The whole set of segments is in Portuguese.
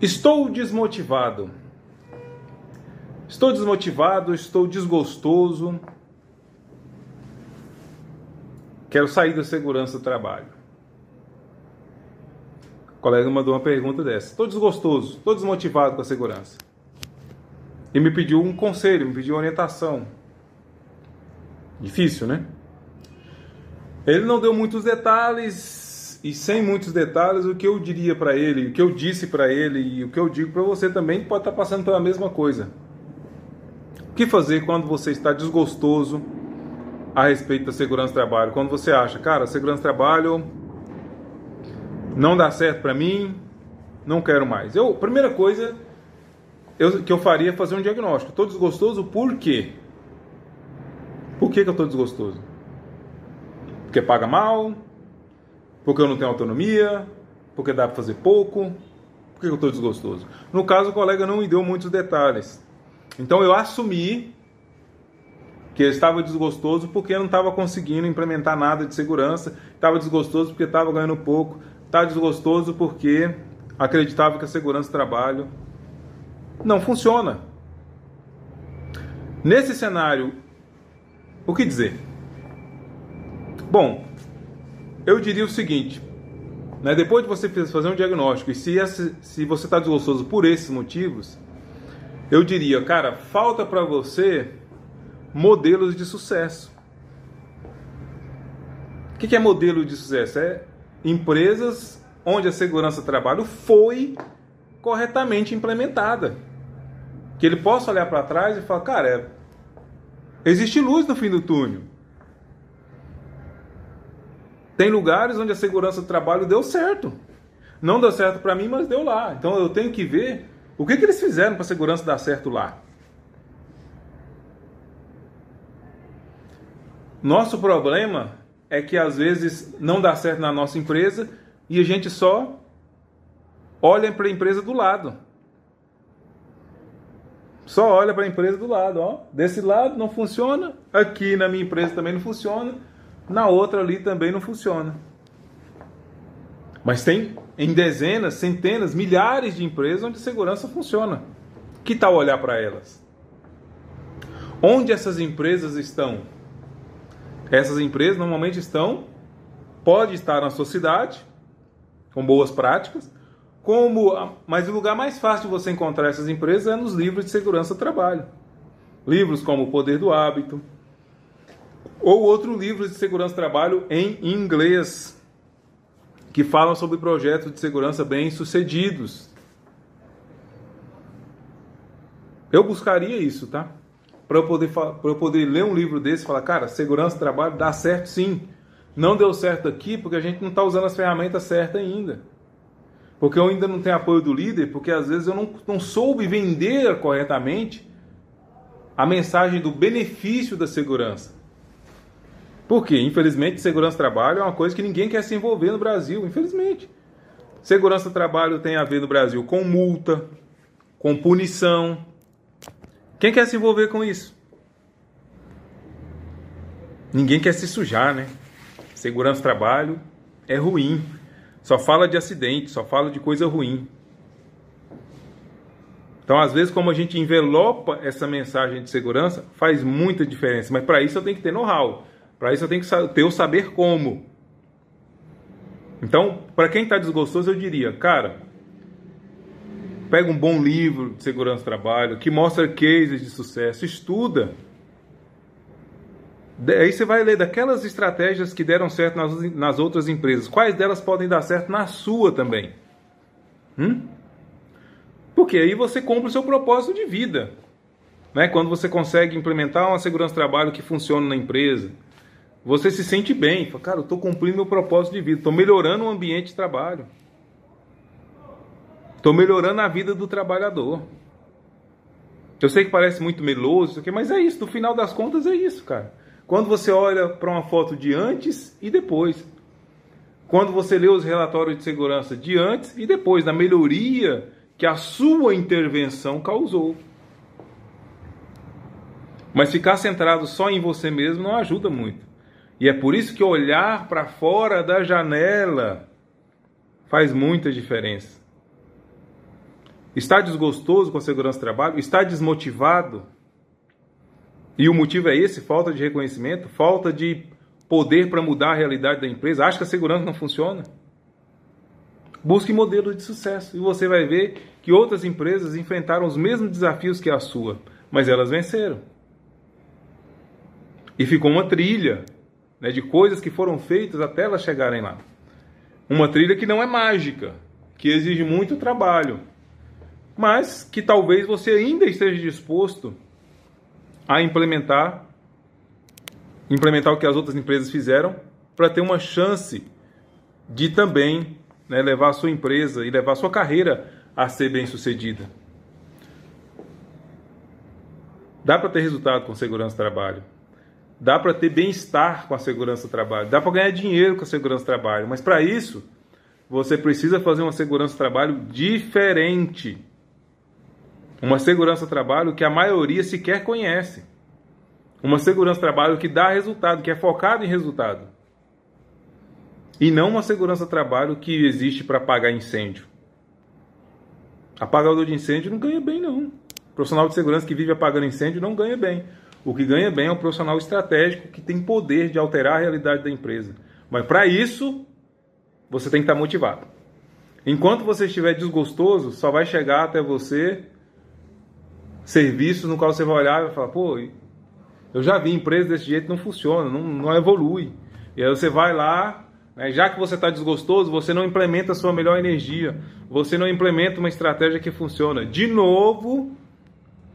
Estou desmotivado. Estou desmotivado, estou desgostoso. Quero sair da segurança do trabalho. O colega mandou uma pergunta dessa. Estou desgostoso, estou desmotivado com a segurança. E me pediu um conselho, me pediu orientação. Difícil, né? Ele não deu muitos detalhes, e sem muitos detalhes, o que eu diria para ele, o que eu disse para ele e o que eu digo para você também pode estar tá passando pela mesma coisa. O que fazer quando você está desgostoso a respeito da segurança do trabalho? Quando você acha, cara, segurança do trabalho não dá certo para mim, não quero mais. Eu, primeira coisa eu, que eu faria é fazer um diagnóstico. Estou desgostoso por quê? Por que, que eu estou desgostoso? Porque paga mal? Porque eu não tenho autonomia? Porque dá para fazer pouco? Por que eu estou desgostoso? No caso, o colega não me deu muitos detalhes. Então eu assumi que ele estava desgostoso porque não estava conseguindo implementar nada de segurança, estava desgostoso porque estava ganhando pouco, estava desgostoso porque acreditava que a segurança do trabalho não funciona. Nesse cenário, o que dizer? Bom, eu diria o seguinte: né, depois de você fazer um diagnóstico, e se, esse, se você está desgostoso por esses motivos, eu diria, cara, falta para você modelos de sucesso. O que, que é modelo de sucesso? É empresas onde a segurança do trabalho foi corretamente implementada. Que ele possa olhar para trás e falar, cara, é, existe luz no fim do túnel. Tem lugares onde a segurança do trabalho deu certo. Não deu certo para mim, mas deu lá. Então eu tenho que ver o que, que eles fizeram para a segurança dar certo lá. Nosso problema é que às vezes não dá certo na nossa empresa e a gente só olha para a empresa do lado. Só olha para a empresa do lado, ó. Desse lado não funciona, aqui na minha empresa também não funciona na outra ali também não funciona. Mas tem em dezenas, centenas, milhares de empresas onde a segurança funciona. Que tal olhar para elas? Onde essas empresas estão? Essas empresas normalmente estão, pode estar na sua cidade, com boas práticas, como, mas o lugar mais fácil de você encontrar essas empresas é nos livros de segurança do trabalho. Livros como O Poder do Hábito, ou outro livro de segurança do trabalho em inglês, que falam sobre projetos de segurança bem-sucedidos. Eu buscaria isso, tá? Para eu, poder, eu poder ler um livro desse e falar, cara, segurança do trabalho dá certo sim. Não deu certo aqui porque a gente não está usando as ferramentas certas ainda. Porque eu ainda não tenho apoio do líder, porque às vezes eu não, não soube vender corretamente a mensagem do benefício da segurança. Porque, infelizmente, segurança do trabalho é uma coisa que ninguém quer se envolver no Brasil, infelizmente. Segurança do trabalho tem a ver no Brasil com multa, com punição. Quem quer se envolver com isso? Ninguém quer se sujar, né? Segurança do trabalho é ruim. Só fala de acidente, só fala de coisa ruim. Então, às vezes, como a gente envelopa essa mensagem de segurança, faz muita diferença. Mas para isso eu tenho que ter know-how. Para isso eu tenho que ter o saber como. Então, para quem está desgostoso, eu diria, cara, pega um bom livro de segurança do trabalho que mostra cases de sucesso, estuda. Aí você vai ler daquelas estratégias que deram certo nas, nas outras empresas. Quais delas podem dar certo na sua também? Hum? Porque aí você cumpre o seu propósito de vida. Né? Quando você consegue implementar uma segurança do trabalho que funciona na empresa, você se sente bem. Fala, cara, eu estou cumprindo meu propósito de vida, estou melhorando o ambiente de trabalho. Estou melhorando a vida do trabalhador. Eu sei que parece muito meloso, mas é isso, no final das contas é isso, cara. Quando você olha para uma foto de antes e depois. Quando você lê os relatórios de segurança de antes e depois, da melhoria que a sua intervenção causou. Mas ficar centrado só em você mesmo não ajuda muito. E é por isso que olhar para fora da janela faz muita diferença. Está desgostoso com a segurança do trabalho? Está desmotivado? E o motivo é esse: falta de reconhecimento, falta de poder para mudar a realidade da empresa. Acha que a segurança não funciona? Busque modelos de sucesso e você vai ver que outras empresas enfrentaram os mesmos desafios que a sua, mas elas venceram. E ficou uma trilha né, de coisas que foram feitas até elas chegarem lá. Uma trilha que não é mágica, que exige muito trabalho, mas que talvez você ainda esteja disposto a implementar implementar o que as outras empresas fizeram para ter uma chance de também né, levar a sua empresa e levar a sua carreira a ser bem sucedida. Dá para ter resultado com segurança do trabalho. Dá para ter bem-estar com a segurança do trabalho. Dá para ganhar dinheiro com a segurança do trabalho. Mas para isso, você precisa fazer uma segurança do trabalho diferente. Uma segurança do trabalho que a maioria sequer conhece. Uma segurança do trabalho que dá resultado, que é focado em resultado. E não uma segurança do trabalho que existe para apagar incêndio. Apagador de incêndio não ganha bem, não. O profissional de segurança que vive apagando incêndio não ganha bem. O que ganha bem é um profissional estratégico que tem poder de alterar a realidade da empresa. Mas para isso, você tem que estar motivado. Enquanto você estiver desgostoso, só vai chegar até você serviços no qual você vai olhar e vai falar, pô, eu já vi empresa desse jeito não funciona, não, não evolui. E aí você vai lá, né, já que você está desgostoso, você não implementa a sua melhor energia, você não implementa uma estratégia que funciona. De novo,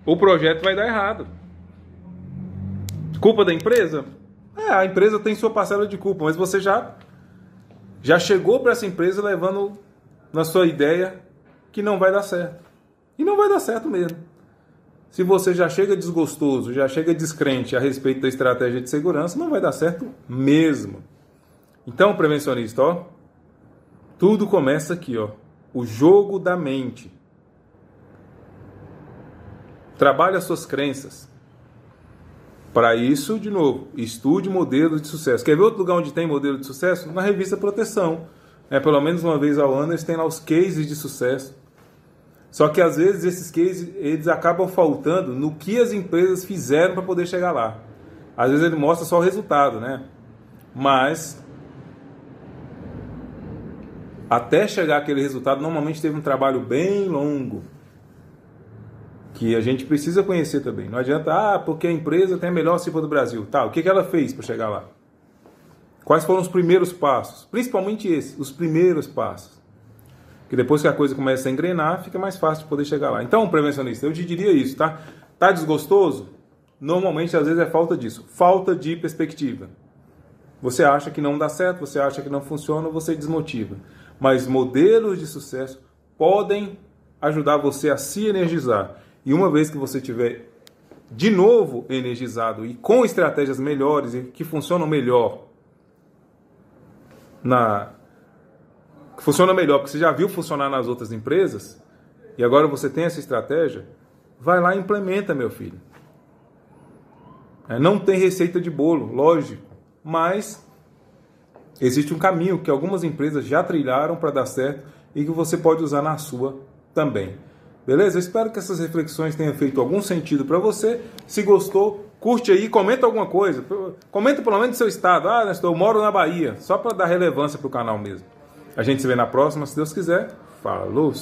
o projeto vai dar errado. Culpa da empresa? É, a empresa tem sua parcela de culpa, mas você já já chegou para essa empresa levando na sua ideia que não vai dar certo. E não vai dar certo mesmo. Se você já chega desgostoso, já chega descrente a respeito da estratégia de segurança, não vai dar certo mesmo. Então, prevencionista, ó, tudo começa aqui, ó, o jogo da mente. Trabalhe as suas crenças. Para isso, de novo, estude modelos de sucesso. Quer ver outro lugar onde tem modelo de sucesso? Na revista Proteção. É, pelo menos uma vez ao ano eles têm lá os cases de sucesso. Só que às vezes esses cases eles acabam faltando no que as empresas fizeram para poder chegar lá. Às vezes ele mostra só o resultado, né? Mas até chegar aquele resultado, normalmente teve um trabalho bem longo que a gente precisa conhecer também. Não adianta, ah, porque a empresa tem a melhor CIPA do Brasil. Tá, o que, que ela fez para chegar lá? Quais foram os primeiros passos? Principalmente esses, os primeiros passos. Que depois que a coisa começa a engrenar, fica mais fácil de poder chegar lá. Então, prevencionista, eu te diria isso, tá? Tá desgostoso? Normalmente, às vezes, é falta disso. Falta de perspectiva. Você acha que não dá certo, você acha que não funciona, você desmotiva. Mas modelos de sucesso podem ajudar você a se energizar. E uma vez que você tiver de novo energizado e com estratégias melhores e que funcionam melhor na que funciona melhor, porque você já viu funcionar nas outras empresas, e agora você tem essa estratégia, vai lá e implementa, meu filho. É, não tem receita de bolo, lógico, mas existe um caminho que algumas empresas já trilharam para dar certo e que você pode usar na sua também. Beleza? Eu espero que essas reflexões tenham feito algum sentido para você. Se gostou, curte aí, comenta alguma coisa. Comenta pelo menos seu estado. Ah, Nestor, eu moro na Bahia. Só para dar relevância para o canal mesmo. A gente se vê na próxima, se Deus quiser. Falou!